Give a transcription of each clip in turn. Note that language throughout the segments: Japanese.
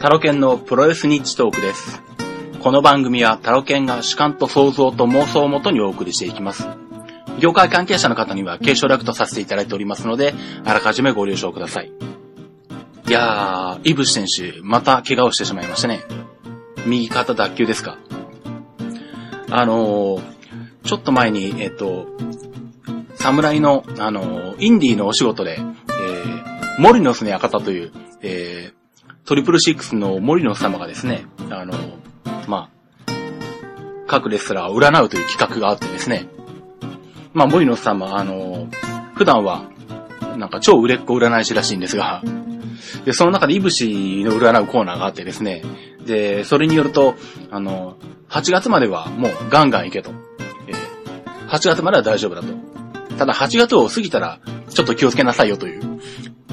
タロケンのプロレスニッチトークです。この番組はタロケンが主観と想像と妄想をもとにお送りしていきます。業界関係者の方には継承略とさせていただいておりますので、あらかじめご了承ください。いやー、イブシ選手、また怪我をしてしまいましたね。右肩脱臼ですか。あのー、ちょっと前に、えっと、侍の、あのー、インディーのお仕事で、えー、モリノスの館という、えー、トリプルシックスのモリノス様がですね、あの、まあ、各レスラーを占うという企画があってですね、まあ、モリノス様、あの、普段は、なんか超売れっ子占い師らしいんですが、で、その中でイブシの占うコーナーがあってですね、で、それによると、あの、8月まではもうガンガン行けと。え、8月までは大丈夫だと。ただ8月を過ぎたら、ちょっと気をつけなさいよという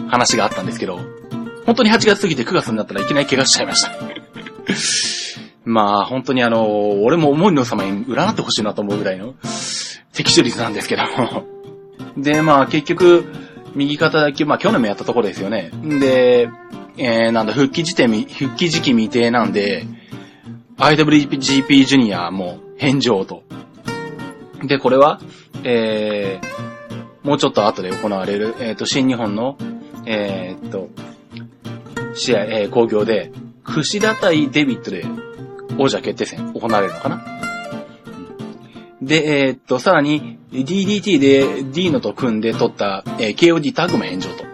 話があったんですけど、本当に8月過ぎて9月になったらいきなり怪我しちゃいました。まあ、本当にあの、俺も思いの様に占ってほしいなと思うぐらいの適正率なんですけども。で、まあ結局、右肩だけ、まあ去年もやったところですよね。で、えー、なんだ、復帰時点、復帰時期未定なんで、IWGP ジュニアも返上と。で、これは、えー、もうちょっと後で行われる、えっ、ー、と、新日本の、えー、っと、試合、えー、工業で、串田対デビットで王者決定戦行われるのかな？で、えー、っと、さらに、DDT で D のと組んで取った、えー、KOD タグも炎上と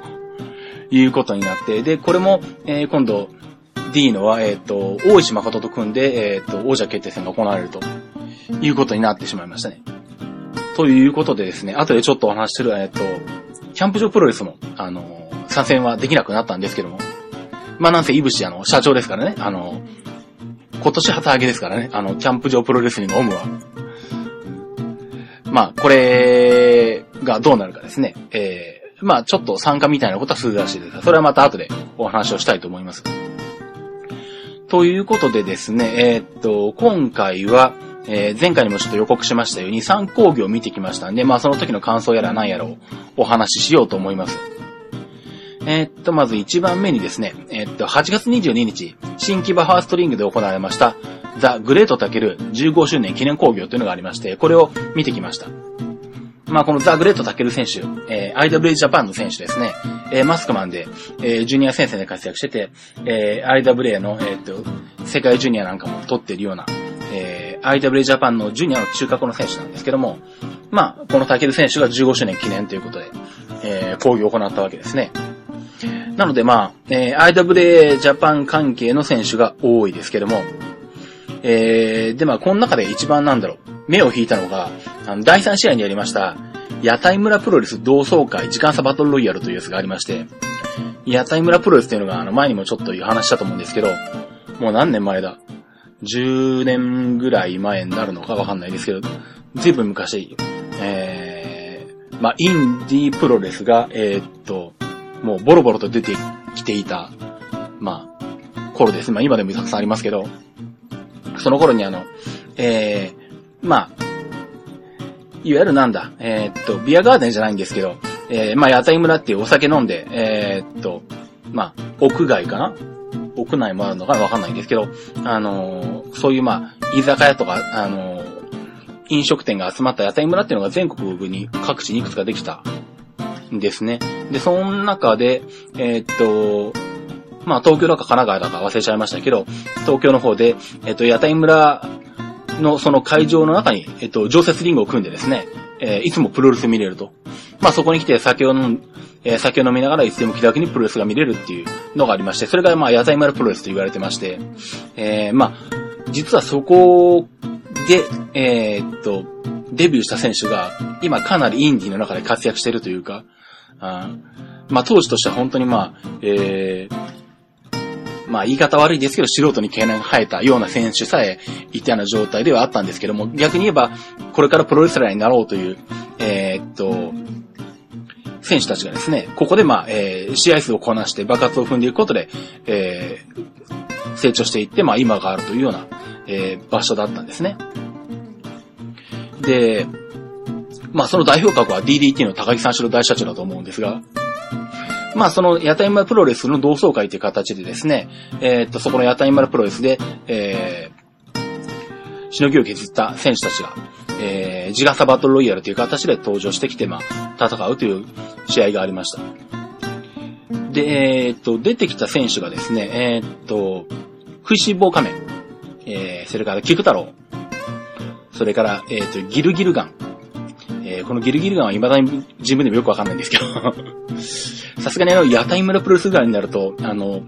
いうことになって、で、これも、えー、今度、D のは、えっ、と、大石誠と組んで、えっ、と、王者決定戦が行われるということになってしまいましたね。ということでですね、後でちょっとお話しする、えっ、と、キャンプ場プロレスも、あの、参戦はできなくなったんですけども、まあなんせ、いぶし、あの、社長ですからね、あの、今年旗揚げですからね、あの、キャンプ場プロレスにのオムは。まあ、これがどうなるかですね。えー、まあ、ちょっと参加みたいなことはするらしいです、それはまた後でお話をしたいと思います。ということでですね、えー、っと、今回は、えー、前回にもちょっと予告しましたように3講義を見てきましたんで、まあその時の感想やら何やらをお話ししようと思います。えー、っと、まず1番目にですね、えー、っと、8月22日、新木場ファーストリングで行われました、ザ・グレートタケル15周年記念興行というのがありまして、これを見てきました。まあ、このザ・グレートタケル選手、えー、IWA ジャパンの選手ですね。えー、マスクマンで、えー、ジュニア戦線で活躍してて、えー、IWA の、えー、っと、世界ジュニアなんかも取っているような、えー、IWA ジャパンのジュニアの中核の選手なんですけども、まあ、このタケル選手が15周年記念ということで、えー、講義を行ったわけですね。なのでまあ、えー、IWA ジャパン関係の選手が多いですけども、えー、でまあ、この中で一番なんだろう、目を引いたのが、あの、第3試合にありました、屋台村プロレス同窓会時間差バトルロイヤルというやつがありまして、屋台村プロレスというのが、あの、前にもちょっと話したと思うんですけど、もう何年前だ ?10 年ぐらい前になるのかわかんないですけど、ずいぶん昔、えー、まあ、インディープロレスが、えー、っと、もうボロボロと出てきていた、まあ、頃です。まあ今でもたくさんありますけど、その頃にあの、えー、まあ、いわゆるなんだ、えー、っと、ビアガーデンじゃないんですけど、えー、まあ、屋台村っていうお酒飲んで、えー、っと、まあ、屋外かな？屋内もあるのかわかんないんですけど、あのー、そういうまあ、居酒屋とか、あのー、飲食店が集まった屋台村っていうのが全国に各地にいくつかできたですね。で、その中で、えー、っと、まあ、東京だか神奈川だか忘れちゃいましたけど、東京の方で、えっと、屋台村のその会場の中に、えっと、常設リングを組んでですね、えー、いつもプロレス見れると。まあ、そこに来て酒を飲ん、えー、酒を飲みながらいつでも気楽にプロレスが見れるっていうのがありまして、それがまあ、屋台村プロレスと言われてまして、えー、まあ、実はそこで、えー、っと、デビューした選手が、今かなりインディの中で活躍してるというか、まあ、当時としては本当にまあ、えー、まあ言い方悪いですけど、素人に毛が生えたような選手さえいたような状態ではあったんですけども、逆に言えば、これからプロレスラーになろうという、えー、っと、選手たちがですね、ここでまあ、えー、試合数をこなして爆発を踏んでいくことで、えー、成長していって、まあ今があるというような、えー、場所だったんですね。で、まあその代表格は DDT の高木三四郎大社長だと思うんですが、まあその屋台村プロレスの同窓会という形でですね、えー、っと、そこの屋台村プロレスで、えー、しのぎを削った選手たちが、えー、自ガサバトルロイヤルという形で登場してきて、まあ、戦うという試合がありました。で、えー、っと、出てきた選手がですね、えー、っと、食いしん坊仮面、えー、それから菊太郎、それから、えっと、ギルギルガン、えー、このギルギルガンは未だに自分でもよくわかんないんですけど さすがにあの、屋台村プロレスぐらいになると、あの、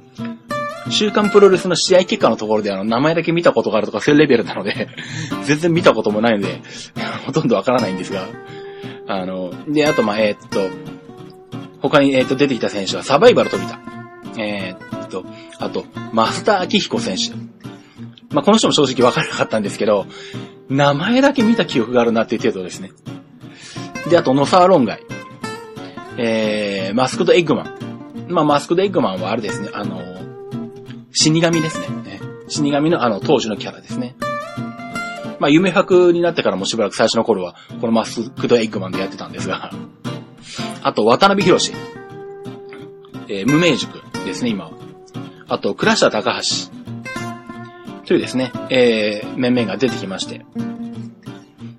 週刊プロレスの試合結果のところであの、名前だけ見たことがあるとかそういうレベルなので 全然見たこともないので ほとんどわからないんですが、あの、で、あと、まあ、えー、っと、他に、えー、っと、出てきた選手はサバイバル飛びた。えー、っと、あと、マスター・アキヒコ選手。まあ、この人も正直わからなかったんですけど、名前だけ見た記憶があるなっていう程度ですね。で、あと、ノサーロンガイ。えー、マスクドエッグマン。まあ、マスクドエッグマンはあれですね、あの、死神ですね。死神のあの、当時のキャラですね。まあ、夢白になってからもしばらく最初の頃は、このマスクドエッグマンでやってたんですが、あと、渡辺博士。えー、無名塾ですね、今は。あと、倉下高橋。というですね、えー、面々が出てきまして。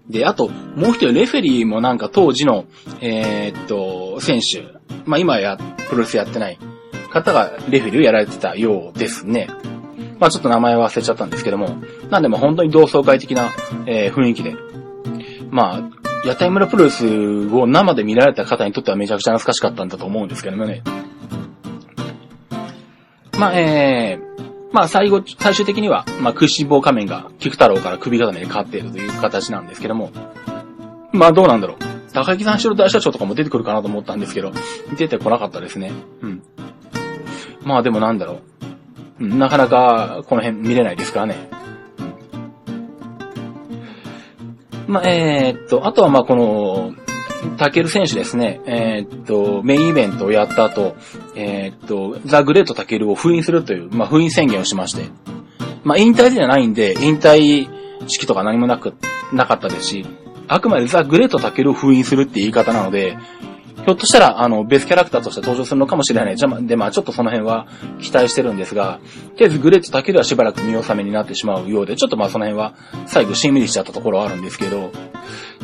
で、あと、もう一人レフェリーもなんか当時の、えー、っと、選手。まあ、今や、プロレスやってない方がレフェリーをやられてたようですね。まあ、ちょっと名前忘れちゃったんですけども。なんでも本当に同窓会的な、えー、雰囲気で。まあ、屋台村プロレスを生で見られた方にとってはめちゃくちゃ懐かしかったんだと思うんですけどもね。まあ、え、まあ最後、最終的には、まあ食いしん坊仮面が菊太郎から首固めで勝っているという形なんですけども、まあどうなんだろう。高木三四郎大社長とかも出てくるかなと思ったんですけど、出てこなかったですね。うん。まあでもなんだろう。なかなかこの辺見れないですからね。まあ、えー、っと、あとはまあこの、タケル選手ですね、えー、っと、メインイベントをやった後、えー、っと、ザ・グレート・タケルを封印するという、まあ、封印宣言をしまして、まあ、引退じゃないんで、引退式とか何もなく、なかったですし、あくまでザ・グレート・タケルを封印するって言い方なので、ひょっとしたら、あの、ベスキャラクターとして登場するのかもしれない。じゃま、で、まあちょっとその辺は期待してるんですが、とりあえずグレートだけではしばらく見納めになってしまうようで、ちょっとまあその辺は最後しんみりしちゃったところはあるんですけど、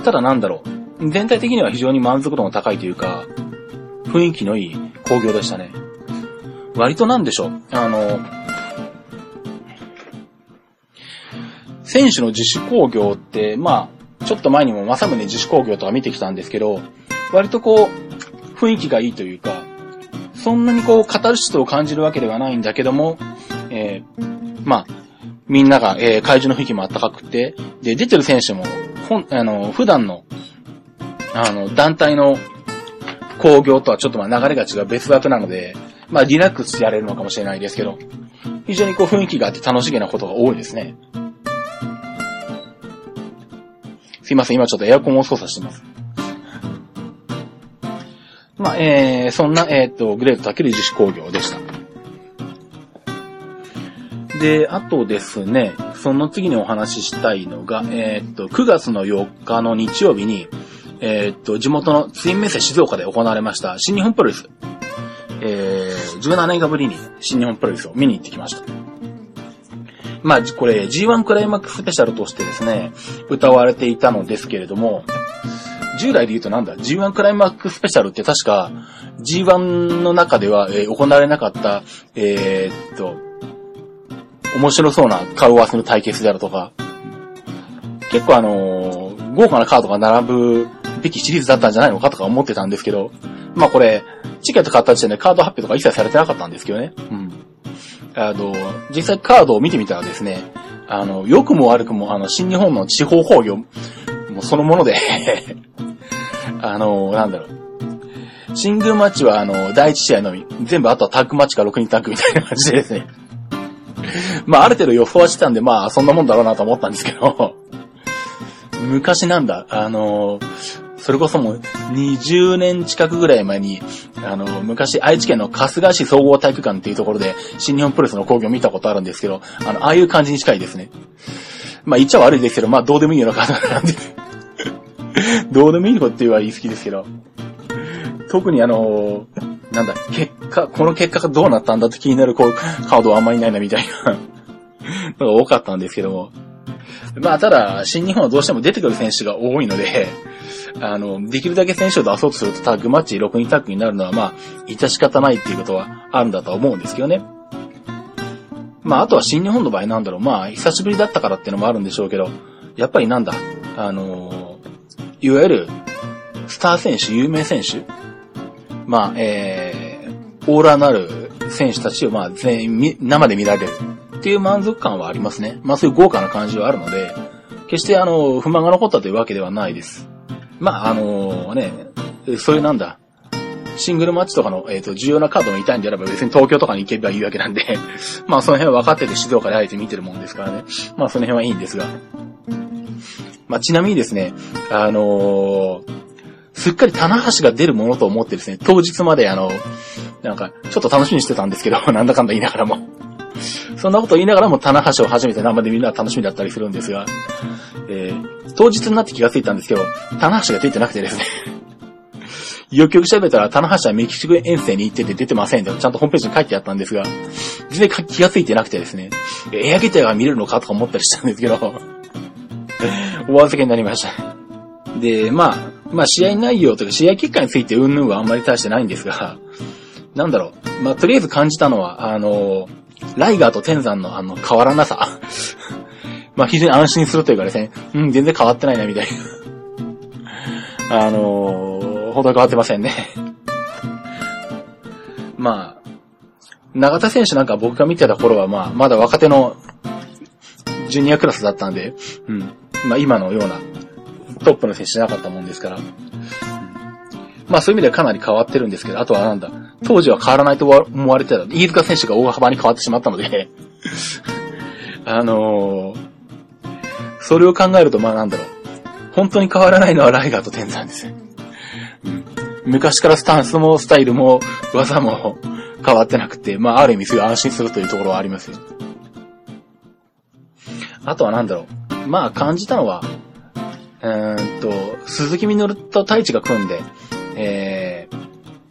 ただなんだろう。全体的には非常に満足度の高いというか、雰囲気のいい工業でしたね。割となんでしょう。あの、選手の自主工業って、まあ、ちょっと前にも正宗自主工業とか見てきたんですけど、割とこう、雰囲気がいいというか、そんなにこう、カタルシスを感じるわけではないんだけども、えー、まあ、みんなが、えー、会場の雰囲気も暖かくて、で、出てる選手も、ほん、あの、普段のあの、団体の工業とはちょっとまあ流れが違う別枠なので、まあリラックスしてやれるのかもしれないですけど、非常にこう雰囲気があって楽しげなことが多いですね。すいません、今ちょっとエアコンを操作してます。まあ、えー、そんな、えっ、ー、と、グレートタケル自主工業でした。で、あとですね、その次にお話ししたいのが、えっ、ー、と、9月の4日の日曜日に、えー、っと、地元のツインメッセ静岡で行われました新日本プロレス。えー、17年間ぶりに新日本プロレスを見に行ってきました。まあ、これ G1 クライマックススペシャルとしてですね、歌われていたのですけれども、従来で言うとなんだ、G1 クライマックススペシャルって確か G1 の中では、えー、行われなかった、えー、っと、面白そうな顔合わせの対決であるとか、結構あのー、豪華なカードが並ぶべきシリーズだったんじゃないのかとか思ってたんですけど、まあこれ、チケット買った時点でカード発表とか一切されてなかったんですけどね。うん。あの、実際カードを見てみたらですね、あの、良くも悪くも、あの、新日本の地方工業、もうそのもので あの、なんだろう。シングルマッチは、あの、第一試合のみ、全部あとはタッグマッチか6人タッグみたいな感じでですね。まあ、ある程度予想はしてたんで、まあ、そんなもんだろうなと思ったんですけど昔なんだ、あの、それこそもう20年近くぐらい前に、あの、昔愛知県の春日市総合体育館っていうところで新日本プロレスの工業を見たことあるんですけど、あの、ああいう感じに近いですね。まあ言っちゃ悪いですけど、まあどうでもいいような感じなんで どうでもいいことって言えば言い過ぎですけど。特にあの、なんだ、結果、この結果がどうなったんだって気になるこうカードはあんまりないなみたいなのが多かったんですけども。まあ、ただ、新日本はどうしても出てくる選手が多いので、あの、できるだけ選手を出そうとするとタッグマッチ6人タッグになるのはまあ、致し方ないっていうことはあるんだとは思うんですけどね。まあ、あとは新日本の場合なんだろう。まあ、久しぶりだったからっていうのもあるんでしょうけど、やっぱりなんだ、あのー、いわゆる、スター選手、有名選手まあ、えー、オーラーなる選手たちをまあ全員生で見られるっていう満足感はありますね。まあそういう豪華な感じはあるので、決してあの、不満が残ったというわけではないです。まああのね、そういうなんだ、シングルマッチとかの、えっ、ー、と、重要なカードを見たいんであれば別に東京とかに行けばいいわけなんで まあその辺は分かってて静岡であえて見てるもんですからね。まあその辺はいいんですが。まあちなみにですね、あのー、すっかり棚橋が出るものと思ってですね、当日まであの、なんか、ちょっと楽しみにしてたんですけど、なんだかんだ言いながらも。そんなこと言いながらも棚橋を初めて生で見るのは楽しみだったりするんですが、えー、当日になって気がついたんですけど、棚橋が出てなくてですね よくよく調べたら、棚橋はメキシコ遠征に行ってて出てませんと、ちゃんとホームページに書いてあったんですが、全然気がついてなくてですね、エアゲテアが見れるのかとか思ったりしたんですけど、お預けになりました。で、まあ、まあ試合内容とか試合結果についてうんぬんはあんまり大してないんですが、なんだろう。まあとりあえず感じたのは、あの、ライガーと天山のあの変わらなさ。まあ非常に安心するというかですね、うん、全然変わってないなみたいな。あのー、ほど変わってませんね まあ、長田選手なんか僕が見てた頃はまあ、まだ若手のジュニアクラスだったんで、うん。まあ今のようなトップの選手じゃなかったもんですから。まあそういう意味ではかなり変わってるんですけど、あとはなんだ、当時は変わらないと思われてた、飯塚選手が大幅に変わってしまったので。あのー、それを考えるとまあなんだろう、本当に変わらないのはライガーとテンザーです。うん、昔からスタンスもスタイルも技も変わってなくて、まあある意味すごい安心するというところはありますよ。あとはなんだろう、まあ感じたのは、えー、っと、鈴木みのると太一が組んで、えー、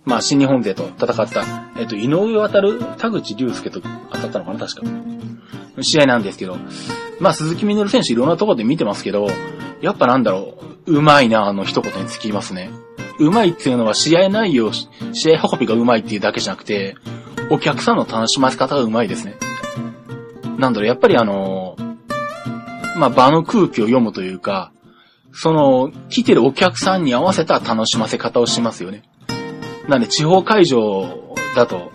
まあ、新日本勢と戦った、えっ、と、井上渡る、田口竜介と当たったのかな、確か。試合なんですけど、まあ、鈴木みのる選手いろんなところで見てますけど、やっぱなんだろう、うまいな、あの一言につきますね。うまいっていうのは試合内容、試合運びがうまいっていうだけじゃなくて、お客さんの楽しませ方がうまいですね。なんだろう、やっぱりあの、まあ、場の空気を読むというか、その、来てるお客さんに合わせた楽しませ方をしますよね。なんで、地方会場だと、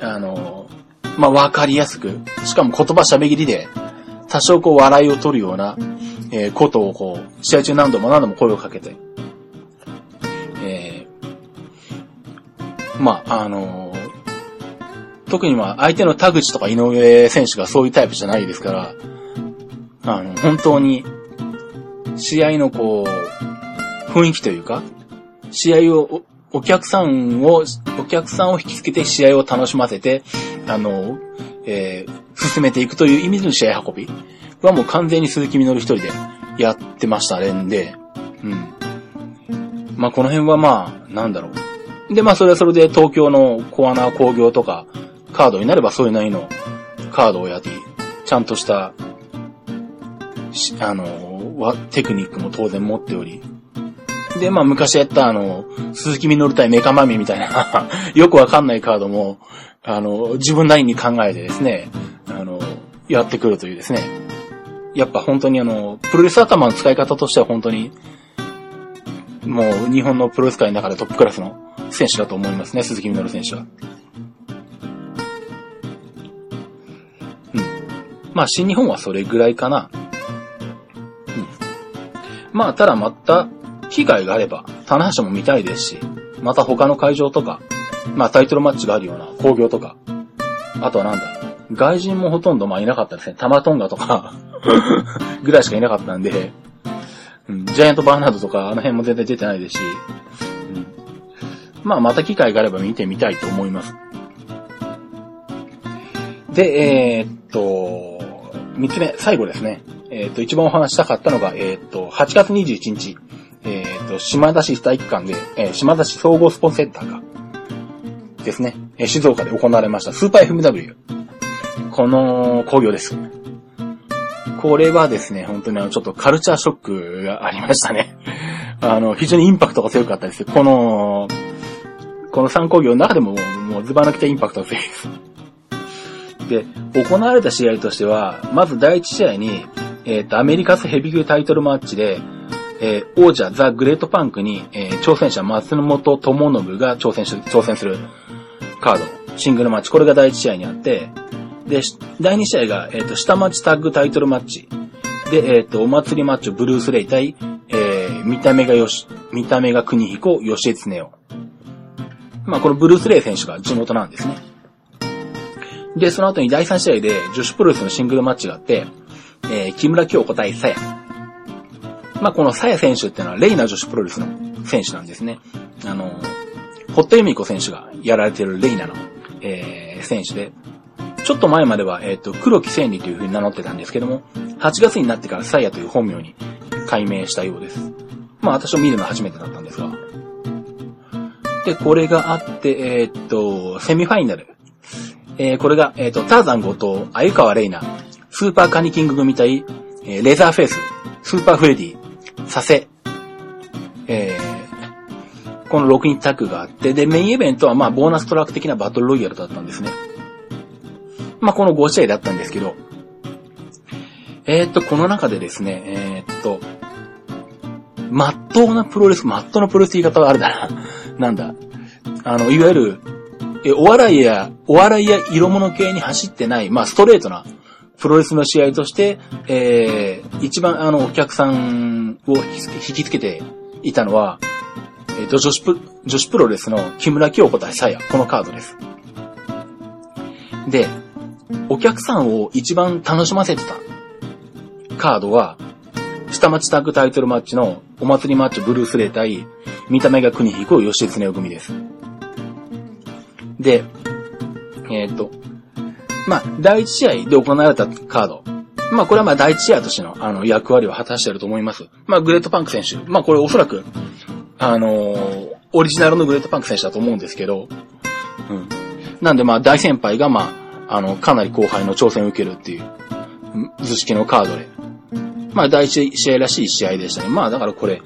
あの、まあ、わかりやすく、しかも言葉喋りで、多少こう笑いを取るような、えー、ことをこう、試合中何度も何度も声をかけて、えー、まあ、あの特にま、相手の田口とか井上選手がそういうタイプじゃないですから、あの、本当に、試合のこう、雰囲気というか、試合を、お客さんを、お客さんを引きつけて試合を楽しませて、あの、えー、進めていくという意味での試合運びはもう完全に鈴木みのる一人でやってましたねんで、うん。まあこの辺はまあ、なんだろう。でまあそれはそれで東京のコアナ工業とか、カードになればそういうなりのカードをやって、ちゃんとした、あの、テクニックも当然持っており。で、まあ昔やったあの、鈴木みのる対メカマミみたいな よくわかんないカードも、あの、自分なりに考えてですね、あの、やってくるというですね。やっぱ本当にあの、プロレス頭の使い方としては本当に、もう日本のプロレス界の中でトップクラスの選手だと思いますね、鈴木みのる選手は。うん。まあ新日本はそれぐらいかな。まあ、ただまた、機会があれば、棚橋も見たいですし、また他の会場とか、まあタイトルマッチがあるような工業とか、あとはなんだ、外人もほとんどまあいなかったですね。タマトンガとか ぐらいしかいなかったんで、うん、ジャイアントバーナードとかあの辺も全然出てないですし、うん、まあまた機会があれば見てみたいと思います。で、えー、っと、三つ目、最後ですね。えっ、ー、と、一番お話したかったのが、えっ、ー、と、8月21日、えっ、ー、と、島田市体育館で、え島田市総合スポーツセンターが、ですね。え静岡で行われましたスーパー FMW。この工業です。これはですね、本当にあの、ちょっとカルチャーショックがありましたね。あの、非常にインパクトが強かったです。この、この3工業の中でも、もうズバ抜けたインパクトが強いです。で、行われた試合としては、まず第1試合に、えっ、ー、と、アメリカスヘビー級タイトルマッチで、えー、王者ザ・グレートパンクに、えー、挑戦者松本智信が挑戦し、挑戦するカード、シングルマッチ、これが第1試合にあって、で、第2試合が、えっ、ー、と、下町タッグタイトルマッチ。で、えっ、と、お祭りマッチ、ブルース・レイ対、え、見た目がよし、見た目が国彦、吉江恒夫。まあ、このブルース・レイ選手が地元なんですね。で、その後に第3試合で女子プロレスのシングルマッチがあって、え、木村京子対さや。まあ、このさや選手っていうのは、レイナ女子プロレスの選手なんですね。あの、ホットユミコ選手がやられてるレイナの、えー、選手で、ちょっと前までは、えっ、ー、と、黒木千里という風に名乗ってたんですけども、8月になってからサイヤという本名に改名したようです。まあ、私を見るのは初めてだったんですが。で、これがあって、えっ、と、セミファイナル。えー、これが、えっ、と、ターザン後藤、鮎川レイナ、スーパーカニキング組対、えー、レザーフェイス、スーパーフレディ、サセ、えー、この6人タッグがあって、で、メインイベントはまあ、ボーナストラック的なバトルロイヤルだったんですね。まあ、この5試合だったんですけど、えー、っと、この中でですね、えー、っと、まっとうなプロレス、まっとうなプロレス言い方はあれだな。なんだ。あの、いわゆる、え、お笑いや、お笑いや色物系に走ってない、まあ、ストレートなプロレスの試合として、えー、一番あの、お客さんを引きつけていたのは、えっ、ー、と、女子プ、女子プロレスの木村京子対サヤ、このカードです。で、お客さんを一番楽しませてたカードは、下町タッグタイトルマッチのお祭りマッチブルースレー対、見た目が国彦吉津根組です。で、えっ、ー、と、まあ、第一試合で行われたカード。まあ、これはまあ、第一試合としての、あの、役割を果たしていると思います。まあ、グレートパンク選手。まあ、これおそらく、あのー、オリジナルのグレートパンク選手だと思うんですけど、うん。なんでまあ、大先輩がまあ、あの、かなり後輩の挑戦を受けるっていう、図式のカードで。まあ、第一試合らしい試合でしたね。まあ、だからこれ、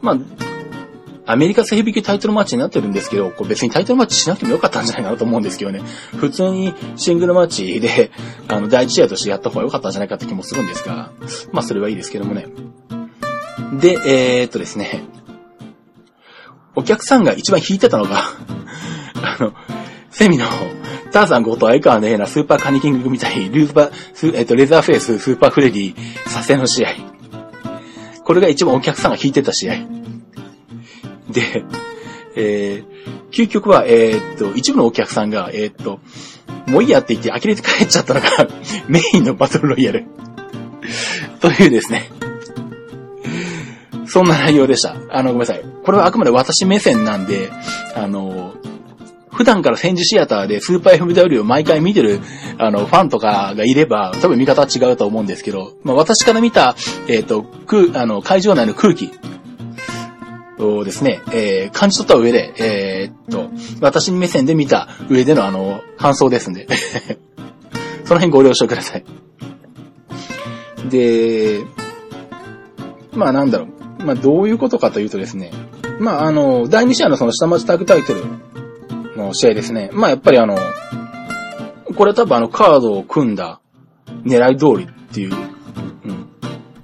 まあ、アメリカ性引きタイトルマッチになってるんですけど、これ別にタイトルマッチしなくてもよかったんじゃないかなと思うんですけどね。普通にシングルマッチで、あの、第一試合としてやった方が良かったんじゃないかって気もするんですが、まあそれはいいですけどもね。で、えー、っとですね、お客さんが一番引いてたのが あの、セミの、ターザン5と相川のようなスーパーカニキングみたい、ルーパー、えっと、レザーフェイス、スーパーフレディ、サセの試合。これが一番お客さんが引いてた試合。で、えー、究極は、えー、っと、一部のお客さんが、えー、っと、もういいやって言って呆れて帰っちゃったのが メインのバトルロイヤルというですね。そんな内容でした。あの、ごめんなさい。これはあくまで私目線なんで、あの、普段から戦時シアターでスーパー FMW を毎回見てる、あの、ファンとかがいれば、多分見方は違うと思うんですけど、まあ私から見た、えっ、と、空、あの、会場内の空気をですね、えー、感じ取った上で、えー、っと、私に目線で見た上でのあの、感想ですんで その辺ご了承ください。で、まあなんだろう。まあどういうことかというとですね、まああの、第2試合のその下町タグタイトルの試合ですね。まあやっぱりあの、これ多分あのカードを組んだ狙い通りっていう、うん。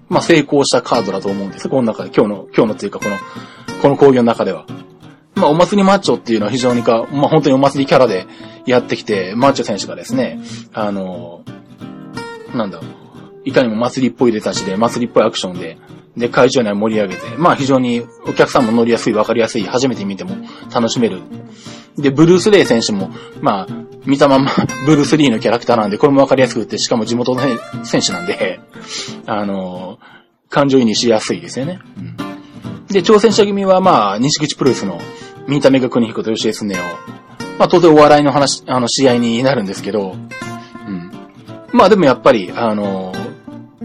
まあ成功したカードだと思うんです。この中で、今日の、今日のっていうかこのこの工業の中では。まあ、お祭りマッチョっていうのは非常にか、まあ、本当にお祭りキャラでやってきて、マッチョ選手がですね、あの、なんだろう、いかにも祭りっぽい出たちで、祭りっぽいアクションで、で、会場内盛り上げて、まあ非常にお客さんも乗りやすい、わかりやすい、初めて見ても楽しめる。で、ブルース・レイ選手も、まあ、見たまま ブルース・リーのキャラクターなんで、これもわかりやすくって、しかも地元の選手なんで、あの、感情移入しやすいですよね。うんで、挑戦者組はまあ、西口プロレスの見た目が国彦と吉江すねを、まあ当然お笑いの話、あの、試合になるんですけど、うん。まあでもやっぱり、あの、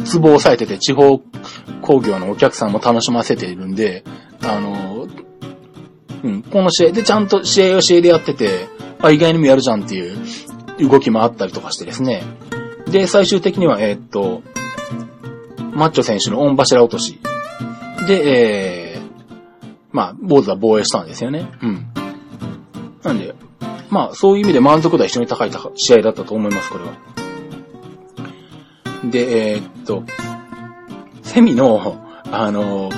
ツボを押さえてて地方工業のお客さんも楽しませているんで、あの、うん、この試合でちゃんと試合は試合でやってて、あ、意外にもやるじゃんっていう動きもあったりとかしてですね。で、最終的には、えー、っと、マッチョ選手の御柱落とし。で、えー、まあ、坊主は防衛したんですよね。うん。なんで、まあ、そういう意味で満足度は非常に高い試合だったと思います、これは。で、えー、っと、セミの、あの、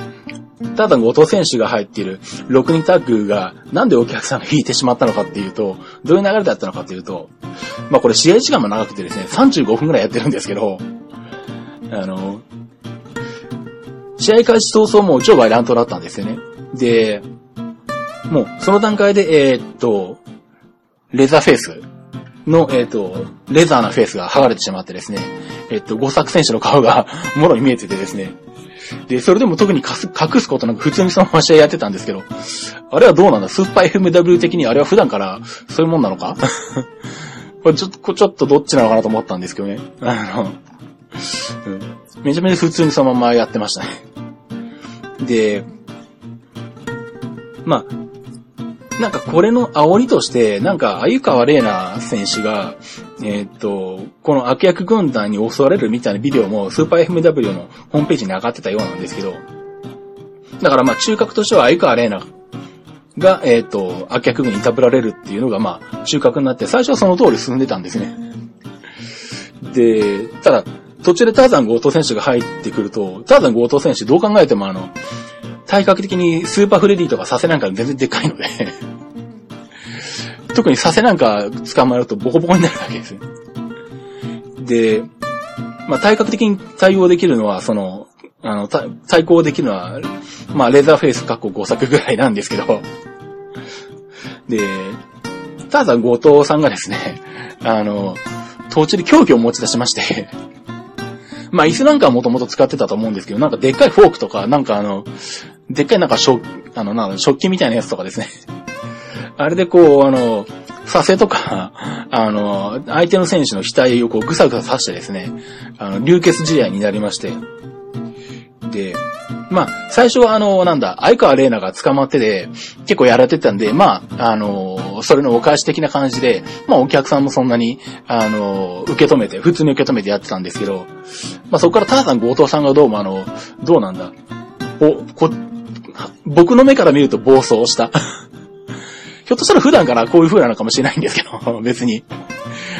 ただ後藤選手が入っている6人タッグがなんでお客さんが引いてしまったのかっていうと、どういう流れだったのかっていうと、まあこれ試合時間も長くてですね、35分くらいやってるんですけど、あの、試合開始早々もう超バイラントだったんですよね。で、もうその段階で、えー、っと、レザーフェイスの、えっ、と、レザーなフェイスが剥がれてしまってですね、えっ、と、五作選手の顔が もろに見えててですね、で、それでも特に隠すことなく普通にそのまま試合やってたんですけど、あれはどうなんだ？スーパー FMW 的にあれは普段からそういうもんなのか？これちょっと、ちょっとどっちなのかなと思ったんですけどね。あの、うん、めちゃめちゃ普通にそのままやってましたね。で、まあ、なんかこれの煽りとして、なんか、鮎川玲奈選手が、えー、っと、この悪役軍団に襲われるみたいなビデオもスーパー FMW のホームページに上がってたようなんですけど、だからまあ中核としては鮎川玲奈が、えー、っと、悪役軍にいたぶられるっていうのがまあ中核になって、最初はその通り進んでたんですね。で、ただ、途中でターザン後藤選手が入ってくると、ターザン後藤選手どう考えてもあの、体格的にスーパーフレディとかサセなんか全然でかいので。特にサセなんか捕まえるとボコボコになるわけです。よ。で、まあ、体格的に対応できるのは、その、あの、対抗できるのは、まあ、レーザーフェイス過去5作ぐらいなんですけど、で、ターザン後藤さんがですね、あの、途中で凶器を持ち出しまして。まあ、椅子なんかはもともと使ってたと思うんですけど、なんかでっかいフォークとか、なんかあの、でっかいなんか食、あの、なん食器みたいなやつとかですね。あれでこう、あの、させとか、あの、相手の選手の額をこうぐさぐさ刺してですね、あの、流血試合になりまして。で、まあ、最初はあの、なんだ、相川玲奈が捕まってて、結構やられてたんで、まあ、あの、それのお返し的な感じで、まあ、お客さんもそんなに、あの、受け止めて、普通に受け止めてやってたんですけど、まあ、そこからターザン強盗さんがどうもあの、どうなんだ、お、こ、僕の目から見ると暴走した。ひょっとしたら普段からこういう風なのかもしれないんですけど、別に。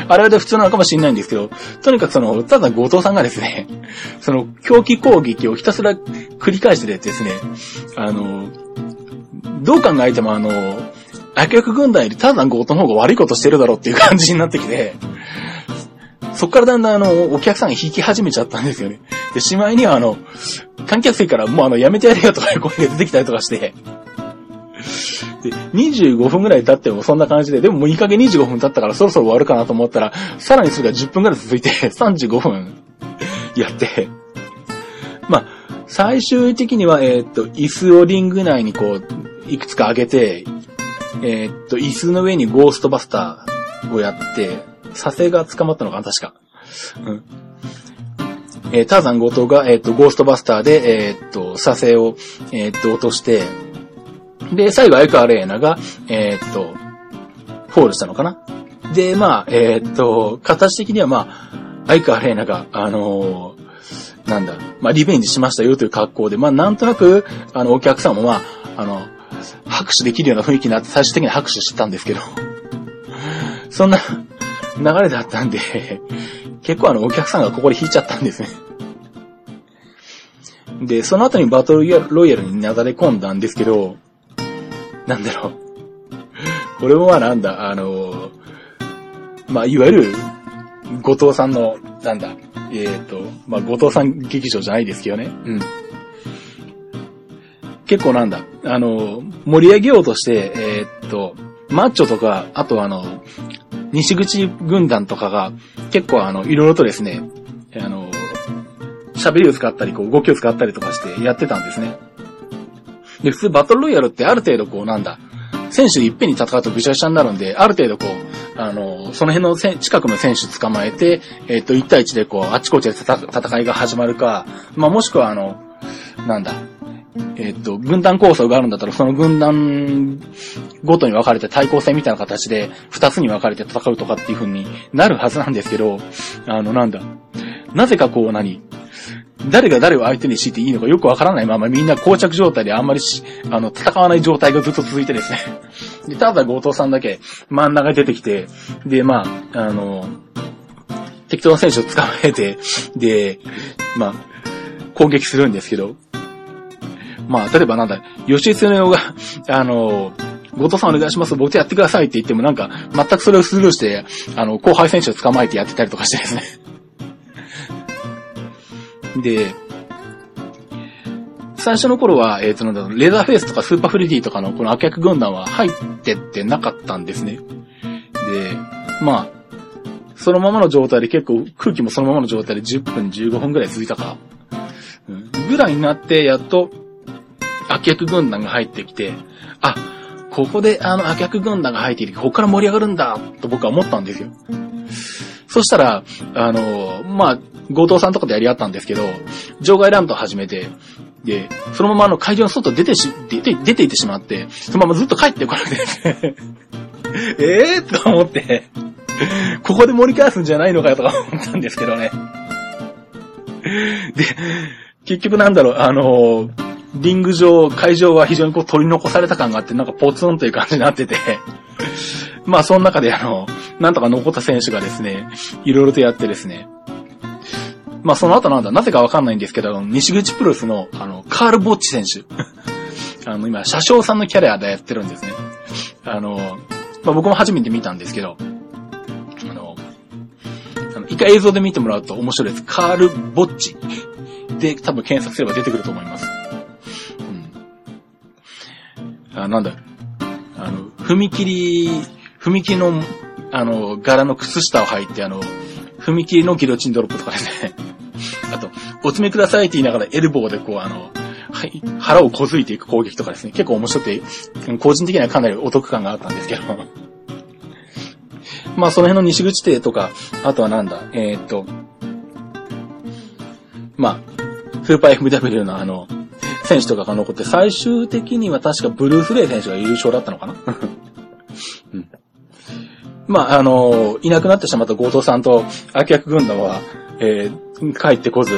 あれは普通なのかもしれないんですけど、とにかくその、ただ後藤さんがですね、その、狂気攻撃をひたすら繰り返してですね、あの、どう考えてもあの、悪役軍団よりただ後藤の方が悪いことしてるだろうっていう感じになってきて、そっからだんだんあの、お客さんが引き始めちゃったんですよね。で、しまいにはあの、観客席からもうあの、やめてやれよとかいう声が出てきたりとかして、で、25分くらい経ってもそんな感じで、でももういい加減25分経ったからそろそろ終わるかなと思ったら、さらにそれが10分くらい続いて、35分やって、まあ、最終的には、えー、っと、椅子をリング内にこう、いくつか上げて、えー、っと、椅子の上にゴーストバスターをやって、佐世が捕まったのかな、確か。うん。えー、ターザン後藤が、えっ、と、ゴーストバスターで、えっ、と、佐世を、えっ、と、落として、で、最後、相川玲奈が、えっと、フォールしたのかなで、まあ、えっと、形的にはまあ、相川玲奈が、あの、なんだ、まあ、リベンジしましたよという格好で、まあ、なんとなく、あの、お客さんもまあ、あの、拍手できるような雰囲気になって最終的に拍手してたんですけど、そんな流れだったんで、結構あの、お客さんがここで引いちゃったんですね。で、その後にバトルロイヤルに流れ込んだんですけど、なんだろう。これもまあなんだ、あの、まあ、いわゆる、後藤さんの、なんだ、えっ、ー、と、まあ、後藤さん劇場じゃないですけどね。うん。結構なんだ、あの、盛り上げようとして、えっ、ー、と、マッチョとか、あとあの、西口軍団とかが、結構あの、いろいろとですね、あの、喋りを使ったり、こう、動きを使ったりとかしてやってたんですね。で、普通バトルロイヤルってある程度こうなんだ、選手いっぺんに戦うとぐちゃぐちゃになるんで、ある程度こう、あの、その辺の近くの選手捕まえて、えっ、ー、と、1対1でこう、あっちこっちで戦いが始まるか、まあ、もしくはあの、なんだ、えっと、軍団構想があるんだったら、その軍団ごとに分かれて対抗戦みたいな形で、二つに分かれて戦うとかっていう風になるはずなんですけど、あの、なんだ。なぜかこう何誰が誰を相手にしていいのかよくわからないままみんな膠着状態であんまりし、あの、戦わない状態がずっと続いてですね。で、ただ後藤さんだけ真ん中に出てきて、で、まあ、あの、適当な選手を捕まえて、で、まあ、攻撃するんですけど、まあ、例えばなんだ、吉井恒夫が、あの、後藤さんお願いします、僕とやってくださいって言ってもなんか、全くそれをスルーして、あの、後輩選手を捕まえてやってたりとかしてですね。で、最初の頃は、えっ、ー、と、なんだ、レーザーフェイスとかスーパーフレディとかのこの悪役軍団は入ってってなかったんですね。で、まあ、そのままの状態で結構空気もそのままの状態で10分15分くらい続いたか、ぐらいになってやっと悪役軍団が入ってきて、あ、ここであの悪役軍団が入ってきて、ここから盛り上がるんだと僕は思ったんですよ。そしたら、あの、まあ、後藤さんとかでやり合ったんですけど、場外ラント始めて、で、そのままあの会場の外出てし、出て、出て行ってしまって、そのままずっと帰ってこなくて ええと思って、ここで盛り返すんじゃないのかよとか思ったんですけどね。で、結局なんだろう、あの、リング上、会場は非常にこう取り残された感があって、なんかポツンという感じになってて、まあその中であの、なんとか残った選手がですね、いろいろとやってですね、まあその後なんだ、なぜかわかんないんですけど、西口プロスの、あの、カール・ボッチ選手。あの、今、車掌さんのキャラでやってるんですね。あの、まあ僕も初めて見たんですけど、あの、あの一回映像で見てもらうと面白いです。カール・ボッチ。で、多分検索すれば出てくると思います。なんだ。あの、踏切、踏切の、あの、柄の靴下を履いて、あの、踏切のギロチンドロップとかですね。あと、お詰めくださいって言いながらエルボーでこう、あの、はい、腹をこづいていく攻撃とかですね。結構面白くて、個人的にはかなりお得感があったんですけど。まあ、その辺の西口邸とか、あとはなんだ、えー、っと、まあ、スーパー FW のあの、選手とかが残って、最終的には確かブルースレイ選手が優勝だったのかな？うん。まあ、あの、いなくなってしまった強盗さんと悪役軍団は、えー、帰ってこず、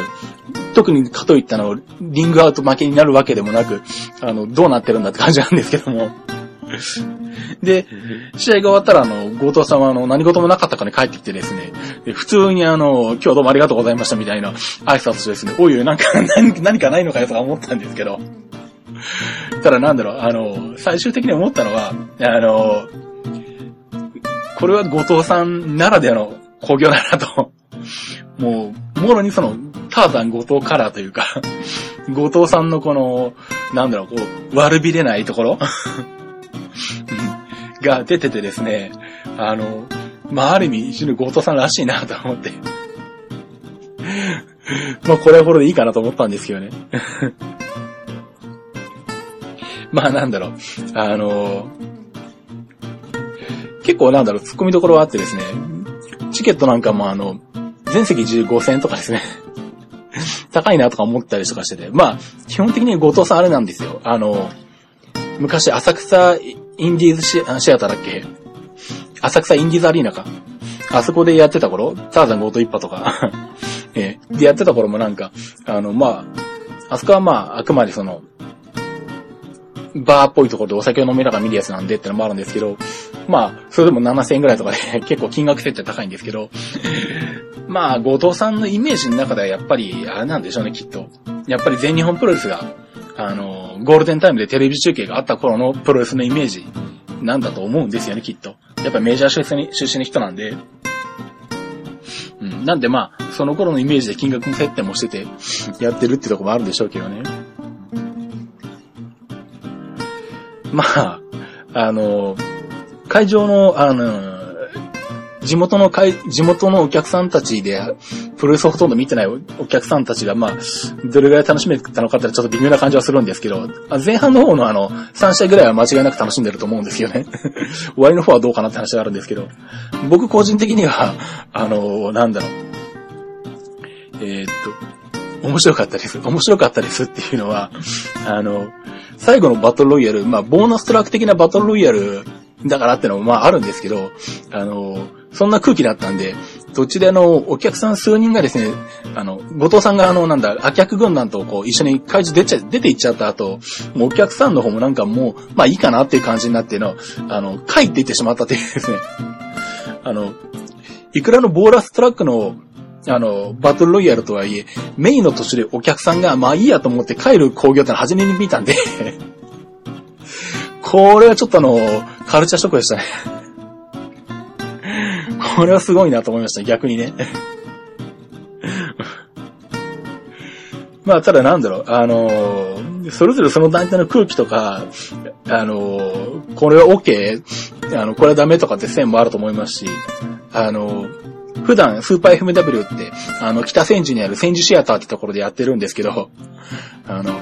特にかといったの、リングアウト負けになるわけでもなく、あの、どうなってるんだって感じなんですけども。で、試合が終わったら、あの、強盗さんは、あの、何事もなかったかに帰ってきてですね、で普通にあの、今日どうもありがとうございましたみたいな挨拶してですね、おいおい、なんか何、何かないのかよとか思ったんですけど、ただなんだろう、あの、最終的に思ったのは、あの、これは後藤さんならではの工業だなと。もう、もろにその、ターザン後藤カラーというか、後藤さんのこの、なんだろう、こう、悪びれないところ。が出ててですね、あの、まあ、ある意味、一緒に後藤さんらしいなと思って。まあ、これはこれでいいかなと思ったんですけどね。まあ、なんだろう、あの、結構なんだろう、突っ込みどころはあってですね、チケットなんかもあの、全席15戦とかですね、高いなとか思ったりとかしてて、まあ、基本的に後藤さんあれなんですよ。あの、昔浅草インディーズシシアターだっけ？浅草インディーズアリーナか。あそこでやってた頃、ターザンゴート一派とか えー、でやってた頃もなんか、あの、まあ、あそこはまあ、あくまでその、バーっぽいところでお酒を飲みながら見るやつなんでってのもあるんですけど、まあ、それでも7000円ぐらいとかで 結構金額設定高いんですけど、まあ、後藤さんのイメージの中ではやっぱり、あれなんでしょうね、きっと。やっぱり全日本プロレスが、あの、ゴールデンタイムでテレビ中継があった頃のプロレスのイメージなんだと思うんですよね、きっと。やっぱメジャー出身出身の人なんで。うん。なんでまあ、その頃のイメージで金額の設定もしてて、やってるってとこもあるんでしょうけどね。まあ、あの、会場の、あの、地元の会、地元のお客さんたちで、プロレスをほとんど見てないお客さんたちが、まあ、どれぐらい楽しめたのかってちょっと微妙な感じはするんですけど、前半の方のあの、3試合ぐらいは間違いなく楽しんでると思うんですよね。終わりの方はどうかなって話があるんですけど、僕個人的には、あの、なんだろう。えー、っと、面白かったです。面白かったですっていうのは、あの、最後のバトルロイヤル、まあ、ボーナストラック的なバトルロイヤルだからってのもまああるんですけど、あの、そんな空気だったんで、途中であの、お客さん数人がですね、あの、後藤さんがあの、なんだ、悪客軍団とこう、一緒に会場出ちゃ、出て行っちゃった後、もうお客さんの方もなんかもう、まあいいかなっていう感じになっての、あの、帰っていってしまったというですね、あの、いくらのボーラストラックの、あの、バトルロイヤルとはいえ、メインの年でお客さんが、まあいいやと思って帰る工業ってのは初めに見たんで。これはちょっとあの、カルチャーショックでしたね これはすごいなと思いました、逆にね。まあ、ただなんだろう、あのー、それぞれその団体の空気とか、あのー、これは OK、あの、これはダメとかって線もあると思いますし、あのー、普段スーパー FMW って、あの、北千住にある千住シアターってところでやってるんですけど、あの、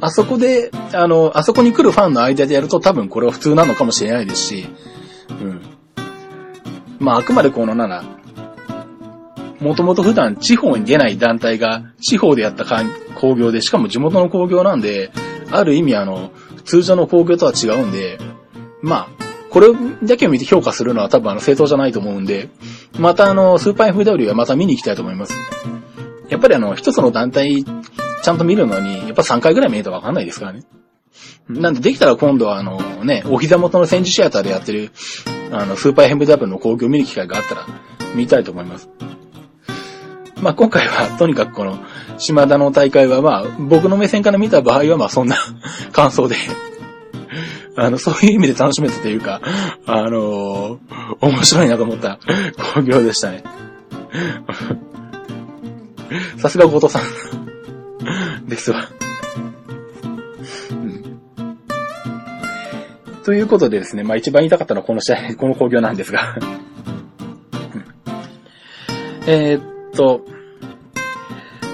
あそこで、あの、あそこに来るファンの間でやると多分これは普通なのかもしれないですし、うん。まあ、あくまでこの7、もともと普段地方に出ない団体が地方でやった工業で、しかも地元の工業なんで、ある意味あの、通常の工業とは違うんで、まあ、これだけを見て評価するのは多分あの正当じゃないと思うんで、またあの、スーパー FW はまた見に行きたいと思います。やっぱりあの、一つの団体ちゃんと見るのに、やっぱ3回ぐらい見ないとわかんないですからね。なんでできたら今度はあのね、お膝元の戦時シアターでやってる、あの、スーパーヘンブダブルの工業を見る機会があったら見たいと思います。まあ今回はとにかくこの島田の大会はまあ僕の目線から見た場合はまあそんな 感想であの、そういう意味で楽しめたというか、あのー、面白いなと思った工業でしたね。さすが後藤さん ですわ。ということでですね、まあ一番言いたかったのはこの試合、この工業なんですが。えっと、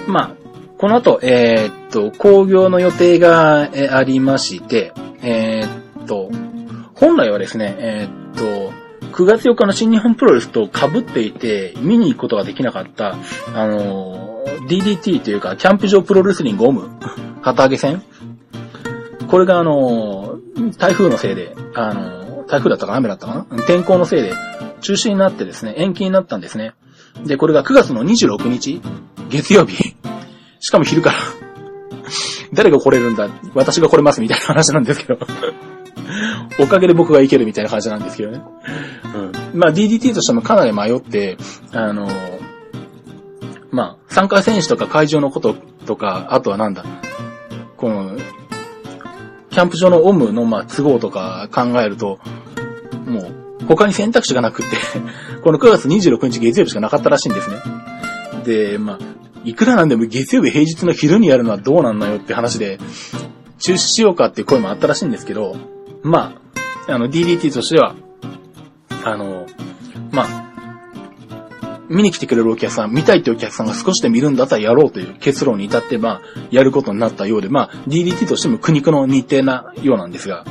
まあ、この後、えー、っと、工業の予定が、ありまして、えー、っと、本来はですね、えー、っと、9月4日の新日本プロレスと被っていて、見に行くことができなかった、あの DDT というか、キャンプ場プロレスリングオム、旗揚げ戦？これがあの台風のせいで、あの、台風だったかな雨だったかな？天候のせいで中止になってですね、延期になったんですね。で、これが9月の26日、月曜日。しかも昼から。誰が来れるんだ？私が来れますみたいな話なんですけど。おかげで僕が行けるみたいな感じなんですけどね。うん。まあ DDT としてもかなり迷って、あの、まあ、参加選手とか会場のこととか、あとはなんだ、この、キャンプ場のオムの、まあ、都合とか考えると、もう、他に選択肢がなくって この9月26日月曜日しかなかったらしいんですね。で、まあ、いくらなんでも月曜日平日の昼にやるのはどうなんのよって話で、中止しようかっていう声もあったらしいんですけど、まあ、あの、DDT としては、あの、まあ、見に来てくれるお客さん、見たいってお客さんが少しで見るんだったらやろうという結論に至って、まあ、やることになったようで、まあ、DDT としても苦肉の日程なようなんですが、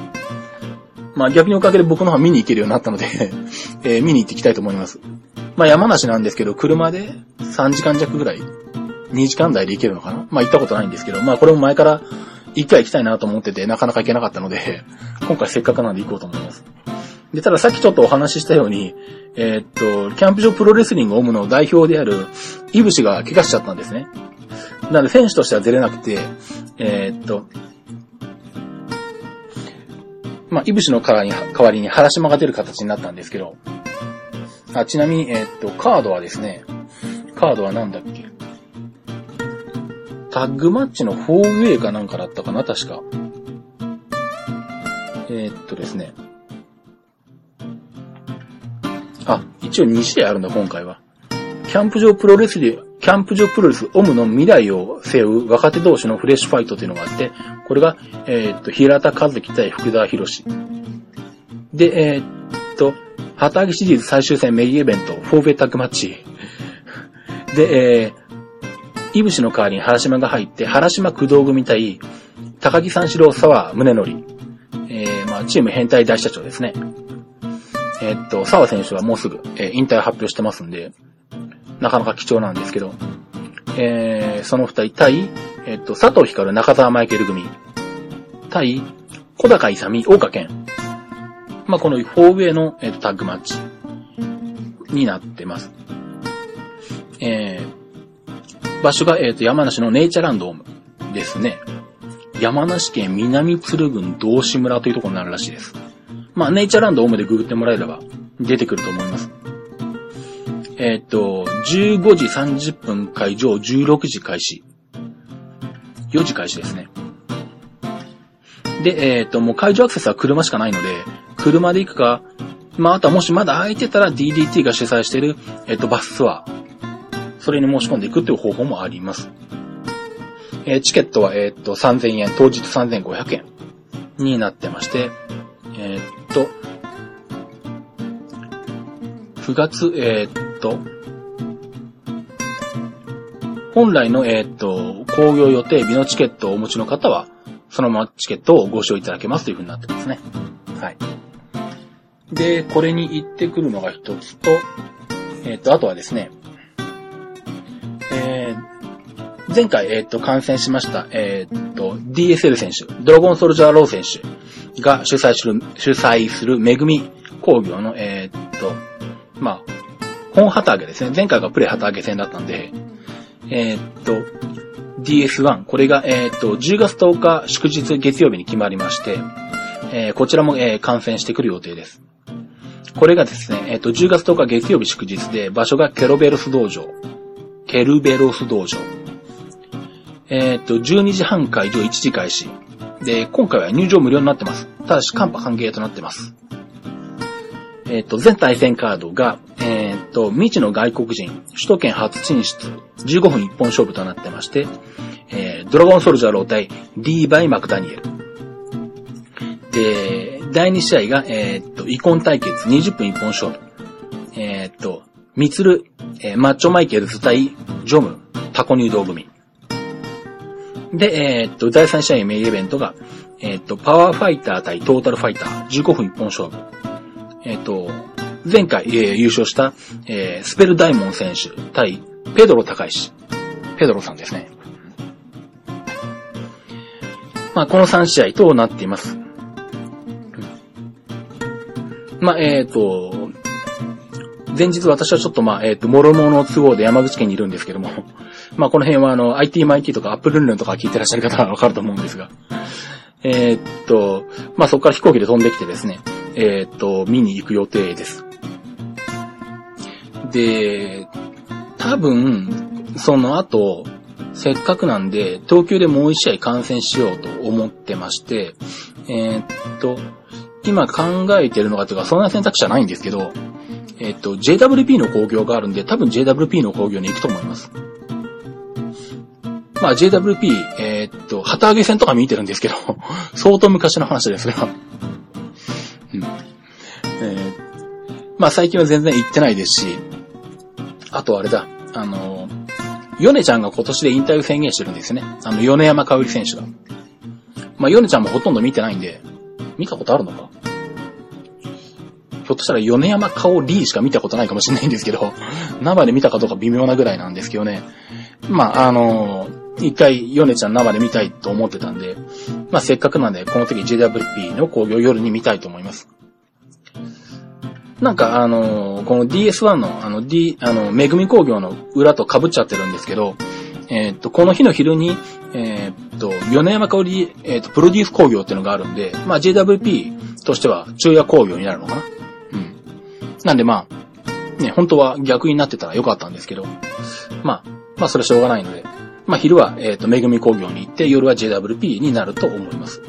まあ逆におかげで僕の方は見に行けるようになったので えー、見に行っていきたいと思います。まあ山梨なんですけど、車で3時間弱ぐらい、2時間台で行けるのかな？まあ行ったことないんですけど、まあこれも前から一回行きたいなと思ってて、なかなか行けなかったので今回せっかくなんで行こうと思います。で、たださっきちょっとお話ししたように、えー、っと、キャンプ場プロレスリングオムの代表である、イブシが怪我しちゃったんですね。なので、選手としては出れなくて、えー、っと、まあ、イブシの代わりに、代わりに原島が出る形になったんですけど、あ、ちなみに、えー、っと、カードはですね、カードはなんだっけ？タッグマッチの 4way かなんかだったかな、確か。えー、っとですね。あ、一応2試合あるんだ、今回は。キャンプ場プロレスで、キャンプ場プロレスオムの未来を背負う若手同士のフレッシュファイトというのがあって、これが、えー、っと、平田和樹対福田博士。で、えー、っと、旗揚げシリーズ最終戦メインイベント、フォーベタッグマッチ。で、えー、イブシの代わりに原島が入って、原島駆動組対、高木三四郎沢宗則。えー、まあ、チーム変態大社長ですね。えー、っと、沢選手はもうすぐ、えー、引退発表してますんで、なかなか貴重なんですけど、えー、その二人対、えっ、と、佐藤光中澤マイケル組、対、小高勇大岡健。まあ、この 4way の、えー、タッグマッチになってます。えー、場所が、えっ、と、山梨のネイチャーランドームですね。山梨県南鶴郡道志村というところになるらしいです。まあ、ネイチャーランドオームでググってもらえれば出てくると思います。えっ、と、15時30分会場、16時開始。4時開始ですね。で、えっ、と、もう会場アクセスは車しかないので、車で行くか、まあ、あとはもしまだ空いてたら DDT が主催している、えっ、と、バスツアー。それに申し込んでいくっていう方法もあります。えー、チケットは、え、っと、3000円、当日3500円になってまして、えー、っと、9月、え、っと、本来の、え、っと、工業予定日のチケットをお持ちの方は、そのままチケットをご使用いただけますというふうになってますね。はい。で、これに行ってくるのが一つと、えっと、あとはですね、前回、えっ、ー、と、観戦しました、えっ、ー、と、DSL 選手、ドラゴンソルジャーロー選手が主催する、主催するめぐみ工業の、えっ、と、まあ、本旗揚げですね。前回がプレ旗揚げ戦だったんで、えっと、DS1、これが、えっと、10月10日祝日月曜日に決まりまして、え、こちらも、え、観戦してくる予定です。これがですね、えっと、10月10日月曜日祝日で、場所がケロベロス道場。ケルベロス道場。えー、っと、12時半会場1時開始。で、今回は入場無料になってます。ただし、カンパ歓迎となってます。えー、っと、全対戦カードが、えー、っと、未知の外国人、首都圏初進出、15分一本勝負となってまして、えー、ドラゴンソルジャーロー対 D バイマクダニエル。で、第2試合が、え、っと、イコン対決20分一本勝負。え、っと、ミツル、え、マッチョマイケルズ対ジョム、タコ入道組。で、えー、っと、第3試合メインイベントが、えー、っと、パワーファイター対トータルファイター、15分一本勝負。え、っと、前回、えー、優勝した、え、スペルダイモン選手対ペドロ高石。ペドロさんですね。まあ、この3試合となっています。まあ、えっ、ー、と、前日私はちょっとまあ、えっ、ー、と、諸々の都合で山口県にいるんですけども、まあこの辺はあの、IT マイティとかアップルンルンとか聞いてらっしゃる方はわかると思うんですが。えー、っと、まあそこから飛行機で飛んできてですね、えー、っと、見に行く予定です。で、多分、その後、せっかくなんで、東京でもう一試合観戦しようと思ってまして、えー、っと、今考えてるのがというか、そんな選択肢はないんですけど、えっと、JWP の工業があるんで、多分 JWP の工業に行くと思います。まあ JWP、えー、っと、旗揚げ戦とか見てるんですけど、相当昔の話ですが。うん。えー、まあ最近は全然行ってないですし、あとあれだ、あの、ヨネちゃんが今年で引退を宣言してるんですね。あの、米山香織選手が。まあ、ヨネちゃんもほとんど見てないんで、見たことあるのか？ひょっとしたら米山香織しか見たことないかもしれないんですけど、生で見たかどうか微妙なぐらいなんですけどね。まあ、あの一回、ヨネちゃん生で見たいと思ってたんで、まあせっかくなんで、この時 JWP の工業夜に見たいと思います。なんかあのー、この DS1 のあの D、あの、めぐみ工業の裏と被っちゃってるんですけど、えー、っと、この日の昼に、えー、っと、米山香織、えっと、プロデュース工業っていうのがあるんで、まあ JWP としては昼夜工業になるのかな？うん。なんでまあ、ね、本当は逆になってたらよかったんですけど、まあ、まあそれはしょうがないので、まあ、昼は、えっ、ー、と、めぐみ工業に行って、夜は JWP になると思います。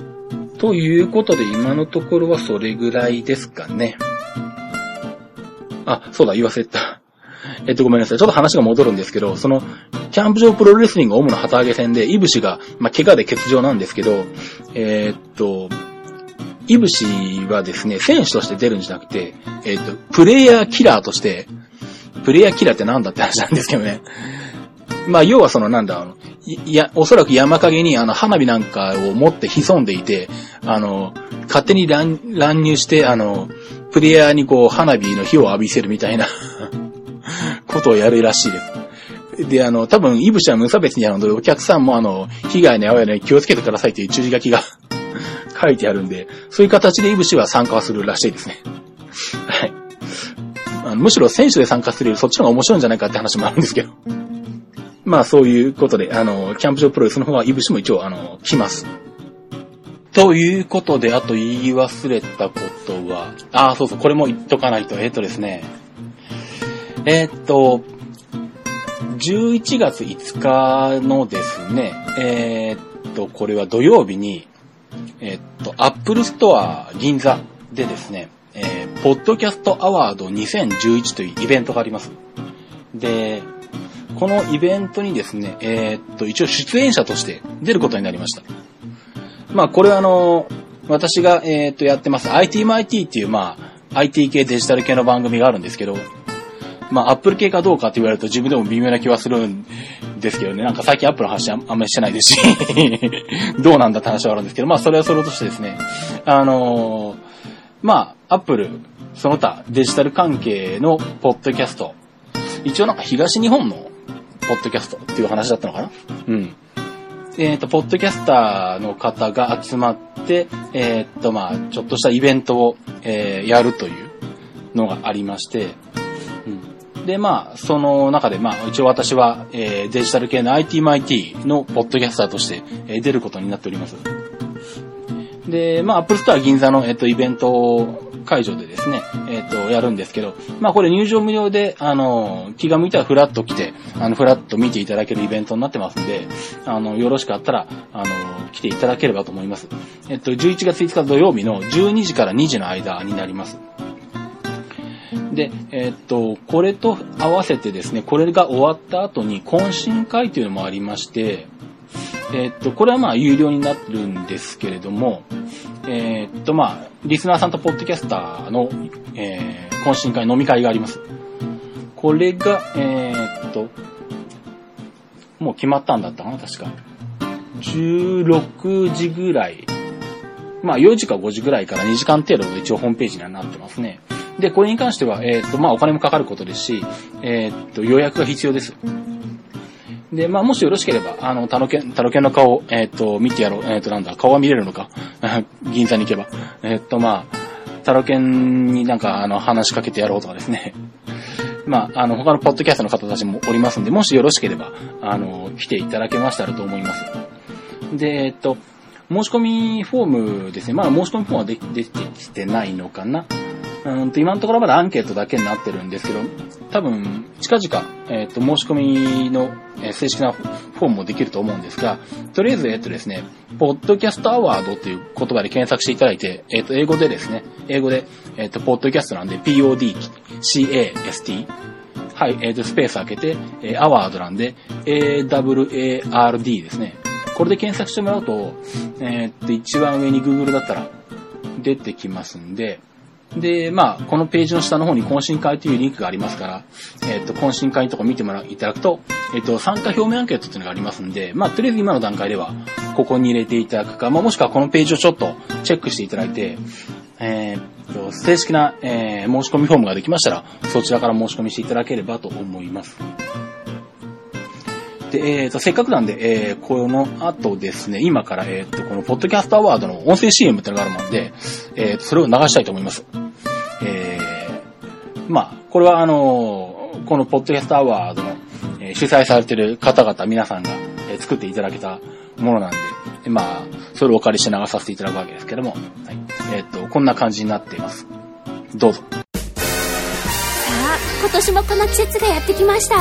ということで、今のところはそれぐらいですかね。あ、そうだ、言わせた。えっと、ごめんなさい。ちょっと話が戻るんですけど、その、キャンプ場プロレスリング主な旗揚げ戦で、イブシが、まあ、怪我で欠場なんですけど、えー、っと、イブシはですね、選手として出るんじゃなくて、えー、っと、プレイヤーキラーとして、プレイヤーキラーってなんだって話なんですけどね。まあ、要はそのなんだ、あのいや、おそらく山陰にあの、花火なんかを持って潜んでいて、あの、勝手に乱乱入して、あの、プレイヤーにこう、花火の火を浴びせるみたいな ことをやるらしいです。で、あの、多分、イブシは無差別にあるので、お客さんもあの、被害に遭わないように気をつけてくださいという注意書きが 書いてあるんで、そういう形でイブシは参加するらしいですね。はい。むしろ選手で参加するよりそっちの方が面白いんじゃないかって話もあるんですけど。まあそういうことで、あの、キャンプ場プロレスの方はイブシも一応、あの、来ます。ということで、あと言い忘れたことは、ああ、そうそう、これも言っとかないと、えっ、とですね、えーっと、11月5日のですね、えーっと、これは土曜日に、えっと、アップルストア銀座でですね、えー、ポッドキャストアワード2011というイベントがあります。で、このイベントにですね、えーっと、一応出演者として出ることになりました。まあ、これはあの、私が、えーっと、やってます ITMIT っていう、まあ、IT 系デジタル系の番組があるんですけど、まあ、アップル系かどうかって言われると自分でも微妙な気はするんですけどね。なんか最近アップルの話あんまりしてないですし、どうなんだって話はあるんですけど、まあ、それはそれとしてですね、あのーまあ、アップル、その他デジタル関係のポッドキャスト、一応なんか東日本のポッドキャストっていう話だったのかな？うん。えっ、と、ポッドキャスターの方が集まって、えっ、と、まあ、ちょっとしたイベントを、えーやるというのがありまして、うん。で、まあ、その中で、まあ、一応私は、えーデジタル系の ITMIT のポッドキャスターとして、えー出ることになっております。で、まあ、アップルストア銀座の、えっ、と、イベント会場でですね、えっ、と、やるんですけど、まあ、これ入場無料で、あの、気が向いたらフラッと来て、あの、フラッと見ていただけるイベントになってますんで、あの、よろしかったら、あの、来ていただければと思います。えっと、11月5日土曜日の12時から2時の間になります。で、えっと、これと合わせてですね、これが終わった後に懇親会というのもありまして、えっと、これはまあ有料になるんですけれども、えっとまあ、リスナーさんとポッドキャスターの、えー懇親会、飲み会があります。これが、えっと、もう決まったんだったかな、確か。16時ぐらい。まあ4時か5時ぐらいから2時間程度で一応ホームページにはなってますね。で、これに関しては、えっ、と、まあお金もかかることですし、えっ、と、予約が必要です。で、まあもしよろしければ、あの、タロケン、タロケンの顔、えっ、と、見てやろう。えっ、と、なんだ、顔は見れるのか？銀座に行けば。えっ、と、まあ、タロケンになんか、あの、話しかけてやろうとかですね。まあ、あの、他のポッドキャストの方たちもおりますんで、もしよろしければ、あの、来ていただけましたらと思います。で、えっと、申し込みフォームですね。まだ申し込みフォームはで出てきてないのかな。うんと、今のところまだアンケートだけになってるんですけど、多分、近々、えっと、申し込みの、え正式なフォームもできると思うんですが、とりあえず、えっとですね、ポッドキャストアワードっていう言葉で検索していただいて、えっと、英語でですね、英語で、えっと、ポッドキャストなんで、PODCAST、はい、えっ、と、スペース開けて、えーアワードなんで、AWARD ですね。これで検索してもらうと、えっ、と、一番上に Google だったら出てきますんで、で、まあ、このページの下の方に懇親会というリンクがありますから、えっ、と、懇親会のとこ見てもらいただくと、えっ、と、参加表明アンケートっていうのがありますんで、まあ、とりあえず今の段階では、ここに入れていただくか、まあ、もしくはこのページをちょっとチェックしていただいて、えーと、正式な、え申し込みフォームができましたら、そちらから申し込みしていただければと思います。で、えーと、せっかくなんで、えーこの後ですね、今から、えーっと、このポッドキャストアワードの音声 CM ってのがあるもんで、えー、それを流したいと思います。えーまあ、これはあのーこのポッドキャストアワードの、え主催されてる方々、皆さんが、え作っていただけたものなんで、まあ、それをお借りして流させていただくわけですけども、はい。えっと、こんな感じになっています。どうぞ。今年もこの季節がやってきました。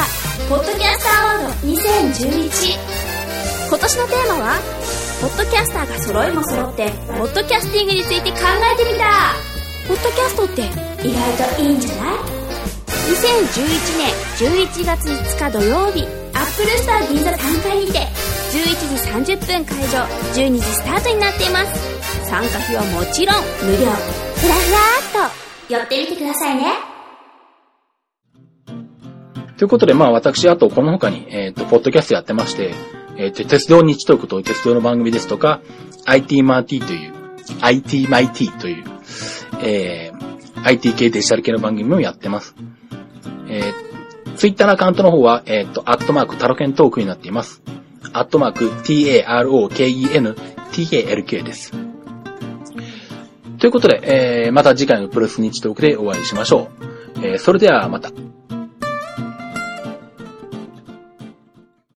ポッドキャスターアワード2011今年のテーマはポッドキャスターが揃いも揃ってポッドキャスティングについて考えてみた。ポッドキャストって意外といいんじゃない？2011年11月5日土曜日。アップルスター銀座3階にて。11時30分会場。12時スタートになっています。参加費はもちろん無料。ふらふらーっと。寄ってみてくださいねということで、まあ私、あとこの他に、えっ、と、ポッドキャストやってまして、えっ、と、鉄道日トークという鉄道の番組ですとか、IT マーティという、IT マイティという、えー、IT 系デジタル系の番組もやってます。えーツイッターのアカウントの方は、えっ、と、アットマークタロケントークになっています。アットマーク t-a-r-o-k-e-n t-a-l-k です。ということで、えー、また次回のプロス日トークでお会いしましょう。えー、それではまた。